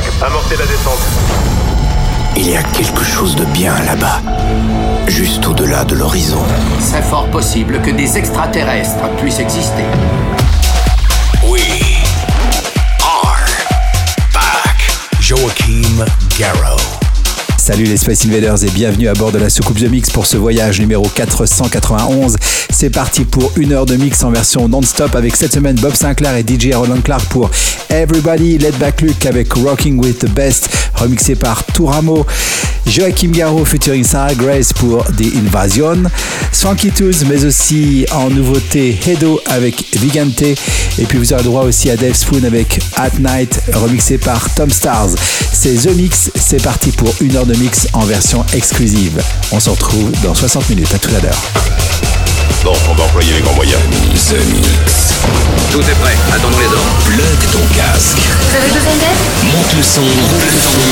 5, la descente. Il y a quelque chose de bien là-bas, juste au-delà de l'horizon. C'est fort possible que des extraterrestres puissent exister. Oui. are back. Joachim Garrow. Salut les Space Invaders et bienvenue à bord de la soucoupe The Mix pour ce voyage numéro 491. C'est parti pour une heure de mix en version non-stop avec cette semaine Bob Sinclair et DJ Roland Clark pour Everybody, Let Back Luke avec Rocking with the Best remixé par Touramo. Joachim Garraud featuring Sarah Grace pour The Invasion. Swanky Tools, mais aussi en nouveauté Hedo avec Vigante. Et puis vous aurez droit aussi à Dave Spoon avec At Night, remixé par Tom Stars. C'est The Mix, c'est parti pour une heure de mix en version exclusive. On se retrouve dans 60 minutes, à tout à l'heure. Bon, on va employer les grands moyens. The Mix. Tout est prêt, attendons les dents. Plug ton casque. Vous avez besoin d'aide Monte le son, monte le son.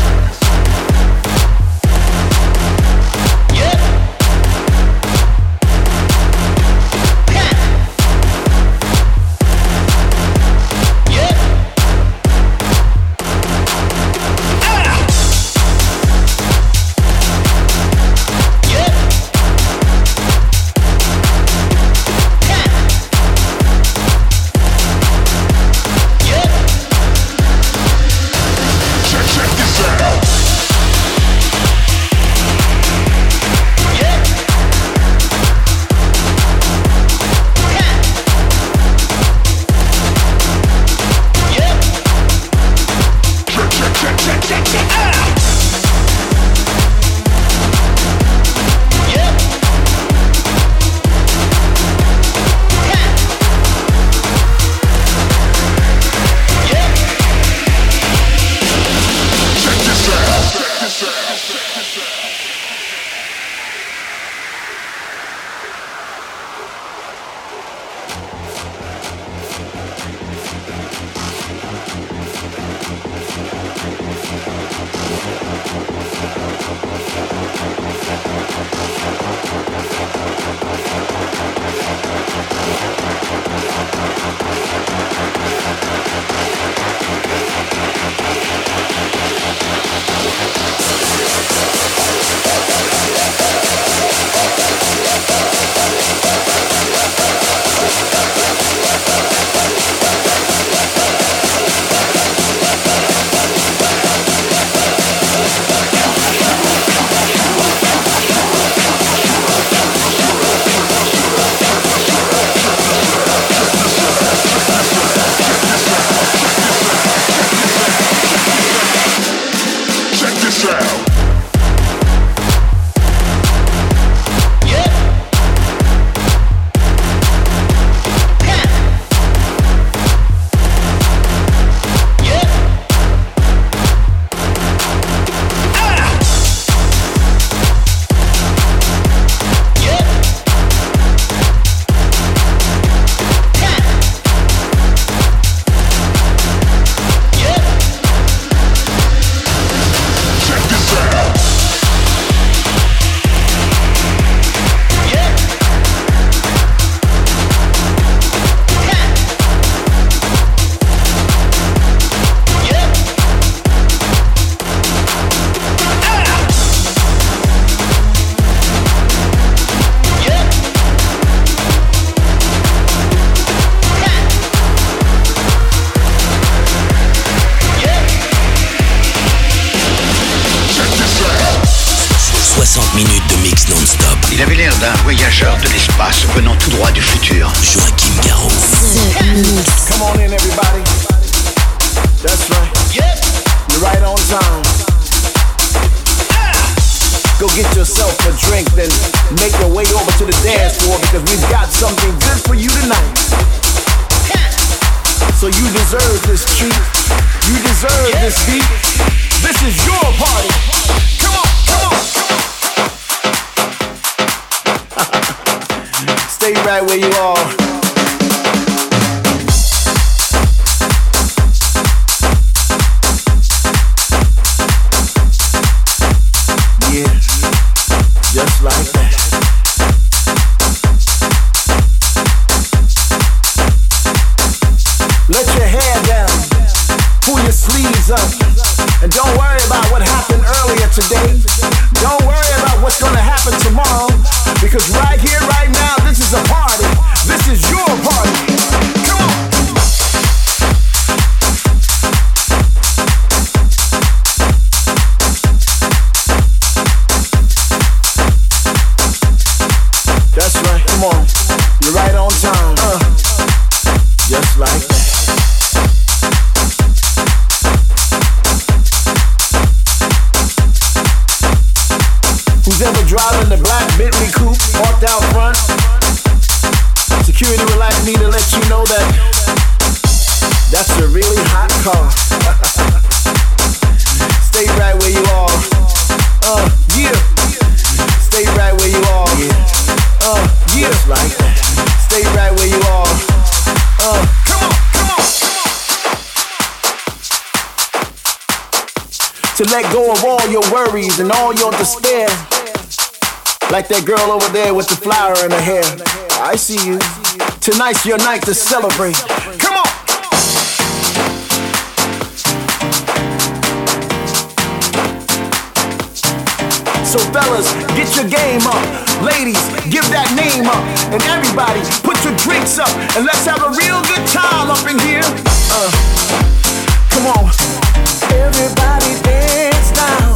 worries and all your despair. Like that girl over there with the flower in her hair. I see you. Tonight's your night to celebrate. Come on! So fellas, get your game up. Ladies, give that name up. And everybody, put your drinks up. And let's have a real good time up in here. Uh, come on. Everybody dance now.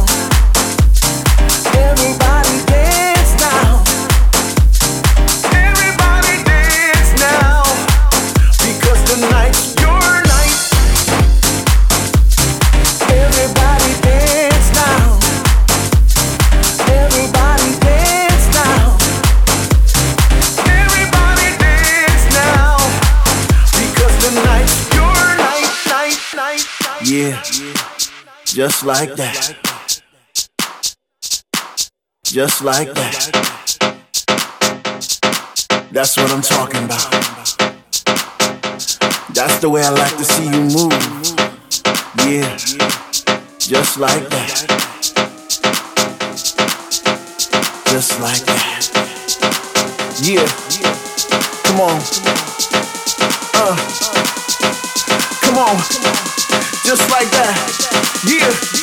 Just like that. Just like that. That's what I'm talking about. That's the way I like to see you move. Yeah. Just like that. Just like that. Yeah. Come on. Uh. Come on. Just like that. Yeah.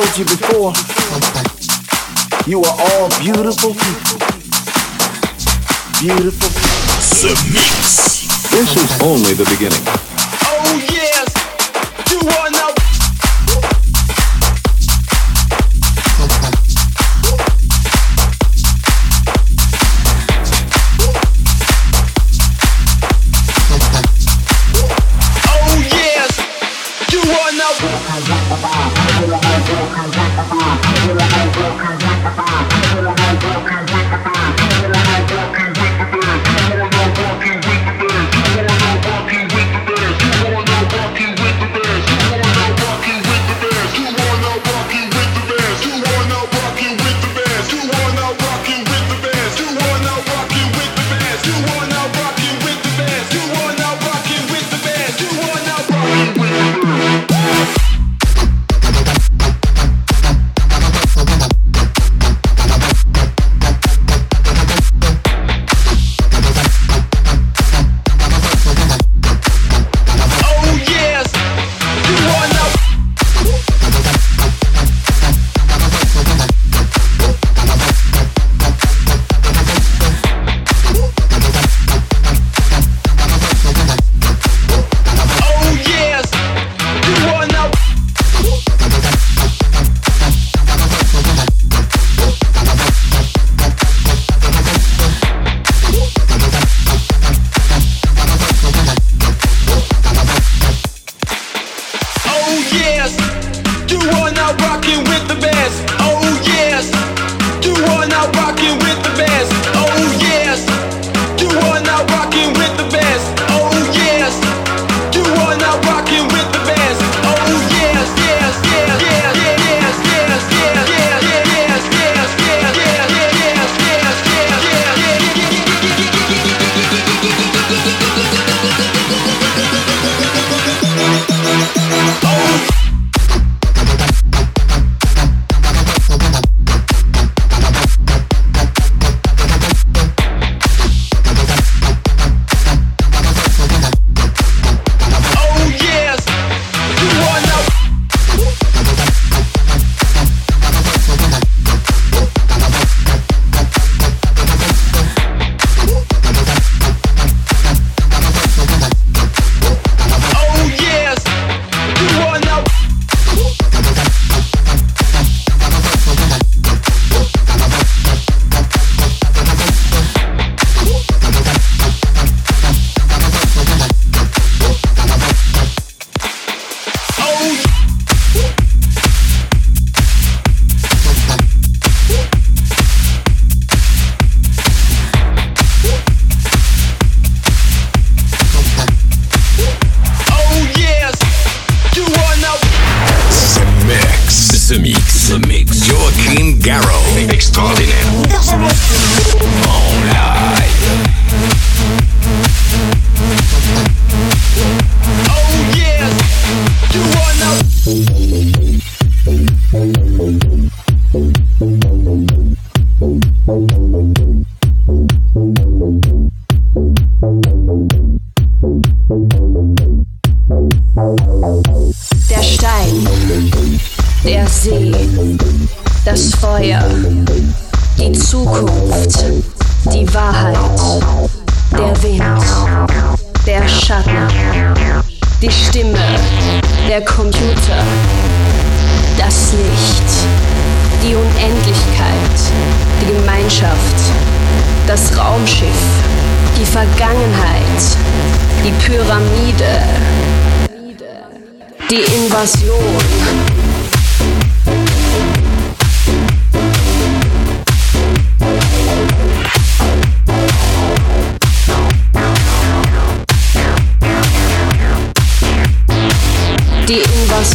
told you before, you are all beautiful people. Beautiful people. This is only the beginning.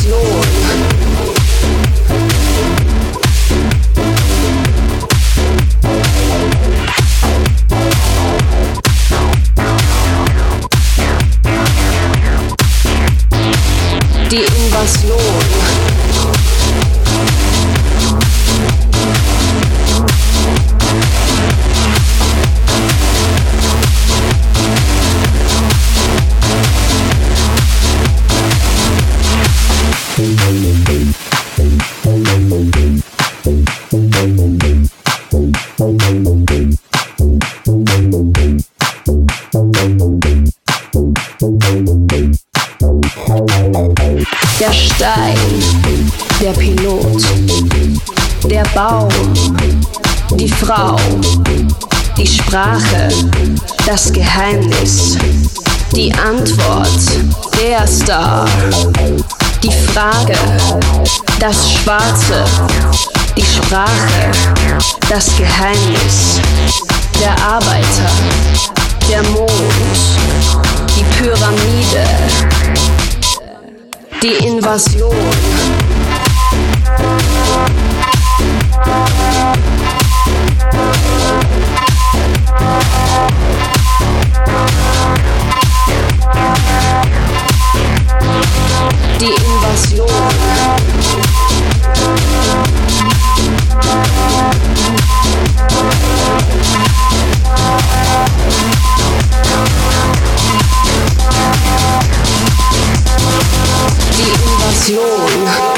Noise. Sprache, das Geheimnis, die Antwort, der Star, die Frage, das Schwarze, die Sprache, das Geheimnis, der Arbeiter, der Mond, die Pyramide, die Invasion. Thank you. Die Invasion. Die Invasion.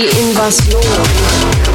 Die Invasion.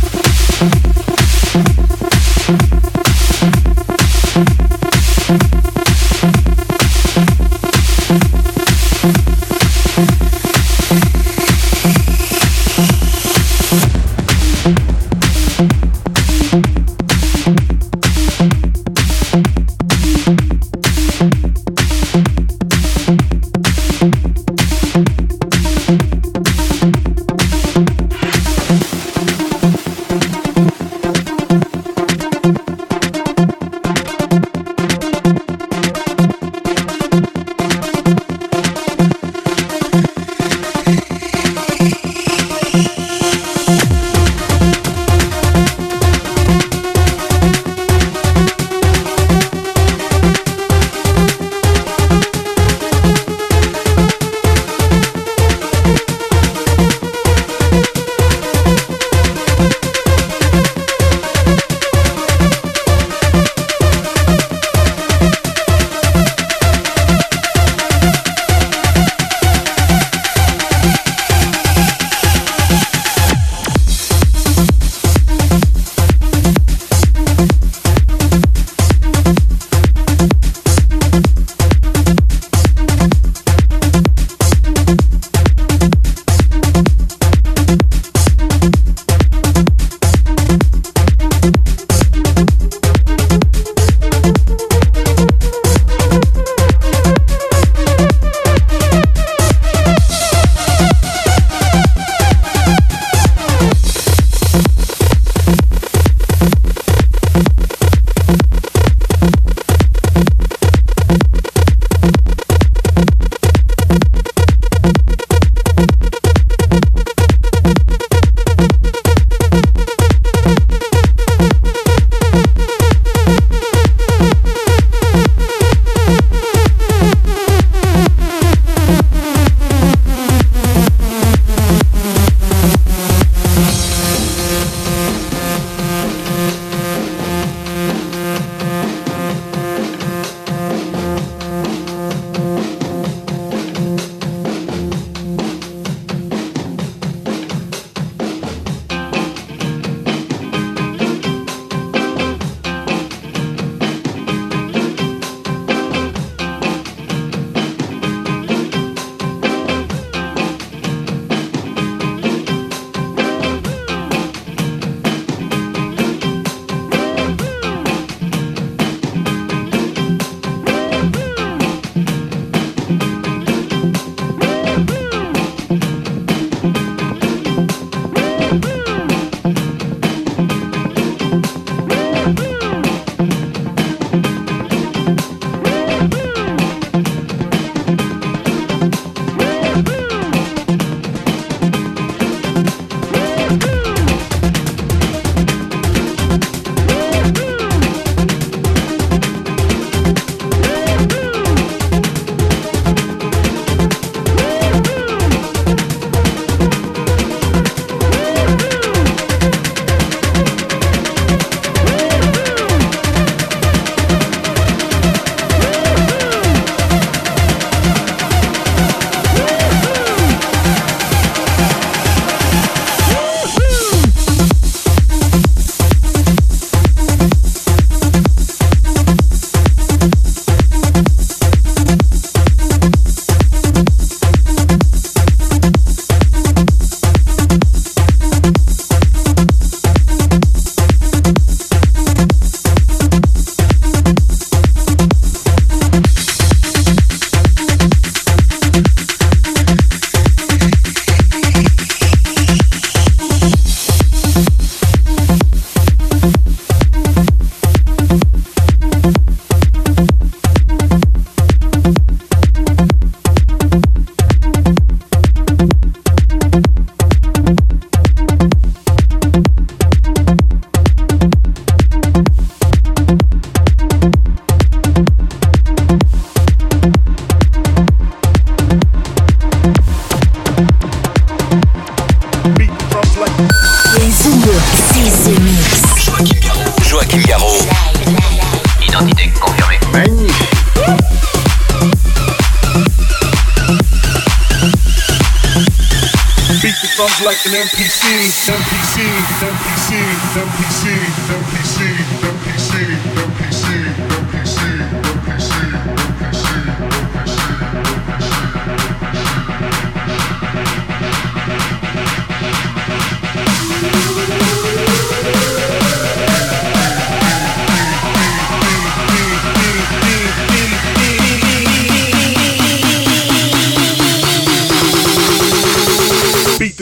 sounds like an MPC, MPC, MPC, MPC, MPC, MPC.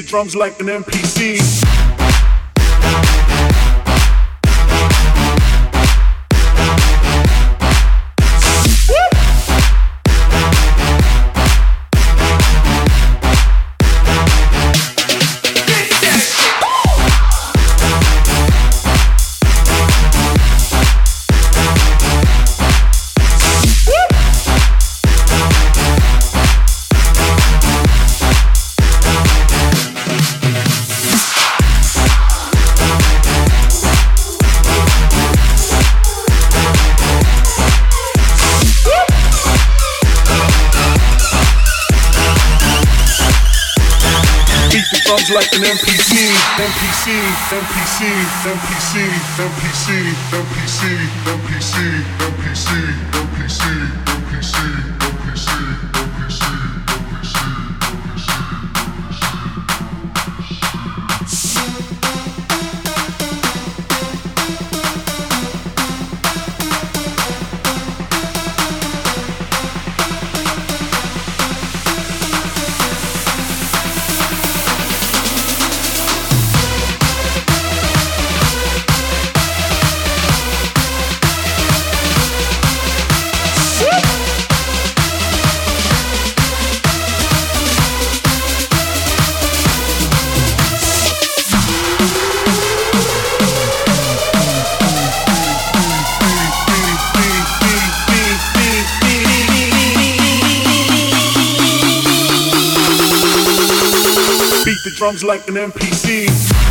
drums like an MPC. MPC, MPC, MPC, MPC, MPC. drums like an MPC.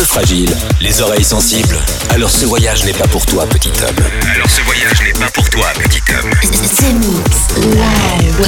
fragile, les oreilles sensibles, alors ce voyage n'est pas pour toi, petit homme. Alors ce voyage n'est pas pour toi, petit homme. Live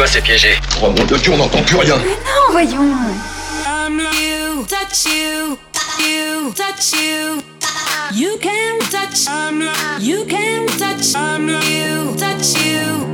Toi, c'est piégé. Oh mon dieu, on n'entend plus rien. Mais non, voyons. I'm like you, touch you, you, touch you. You can touch, I'm like you can touch, I'm like you, touch you.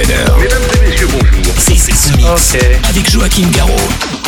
Mesdames et messieurs, bonjour. C'est ce mix okay. avec Joachim Garraud.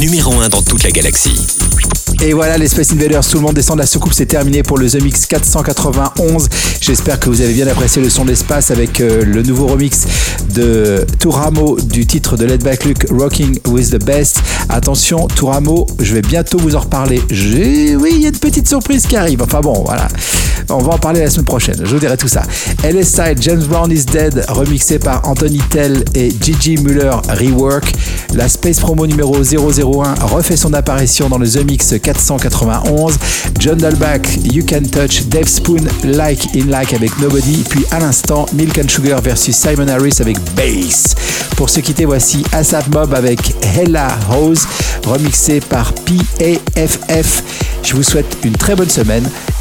Numéro 1 dans toute la galaxie. Et voilà, les Space Invaders, tout le monde descend de la soucoupe, c'est terminé pour le The Mix 491. J'espère que vous avez bien apprécié le son de l'espace avec euh, le nouveau remix de Touramo du titre de Let Back Luke, Rocking with the Best. Attention, Touramo, je vais bientôt vous en reparler. J'ai... Oui, il y a une petite surprise qui arrive. Enfin bon, voilà. On va en parler la semaine prochaine, je vous dirai tout ça. LSI James Brown is Dead, remixé par Anthony Tell et Gigi Muller Rework. La Space Promo numéro 001 refait son apparition dans le The Mix 491. John Dalbach, You Can Touch, Dave Spoon, Like in Like avec Nobody. Puis à l'instant, Milk and Sugar versus Simon Harris avec Bass. Pour se quitter, voici ASAP Mob avec Hella Rose, remixé par PAFF. Je vous souhaite une très bonne semaine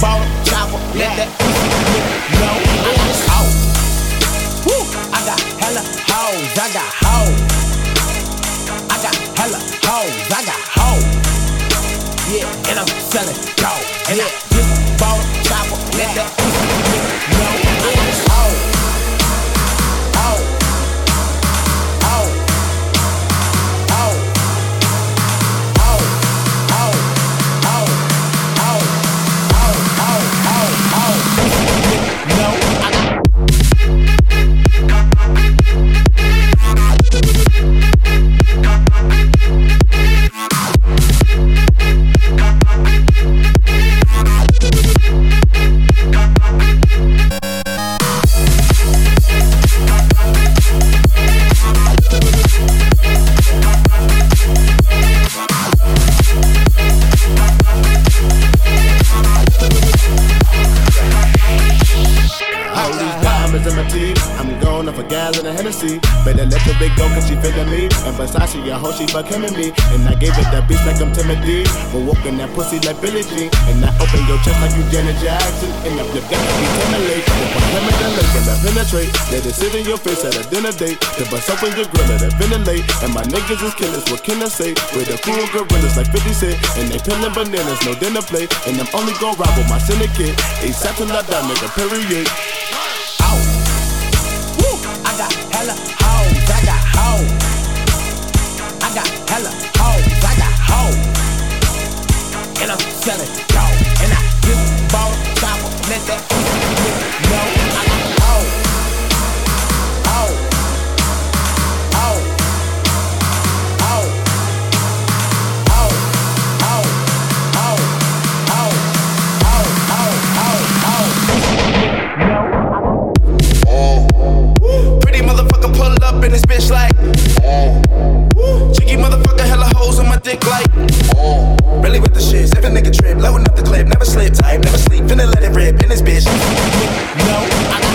bought a chopper, let that pussy nigga know I'm out. Woo, I got hella hoes, I got hoes. I got hella hoes, I got hoes. Yeah, and I'm selling dope. And yeah. I just bought a chopper, let that pussy nigga know. she becoming me. And I gave it that bitch like I'm Timothy. But walking that pussy like Billie Jean. And I open your chest like you Janet Jackson. And I flip that like you Timberlake. If I'm coming to lake, and I penetrate. Let it sit in your face at a dinner date. The bus open your grill and a ventilate. And my niggas is killers, what can I say? With the cool gorillas like 50 Cent. And they peeling bananas, no dinner plate. And I'm only gon' rob with my syndicate. ASAP till I die, nigga, period. selling dope. And I just bought a chopper, let that know. oh, oh, oh, oh, oh, oh, oh, oh, oh, oh, oh, oh, oh. bitch like. Oh stick like. Oh. Really with the shits, if a nigga trip, loading up the clip, never slip, time, never sleep, finna let it rip in this bitch. No. I-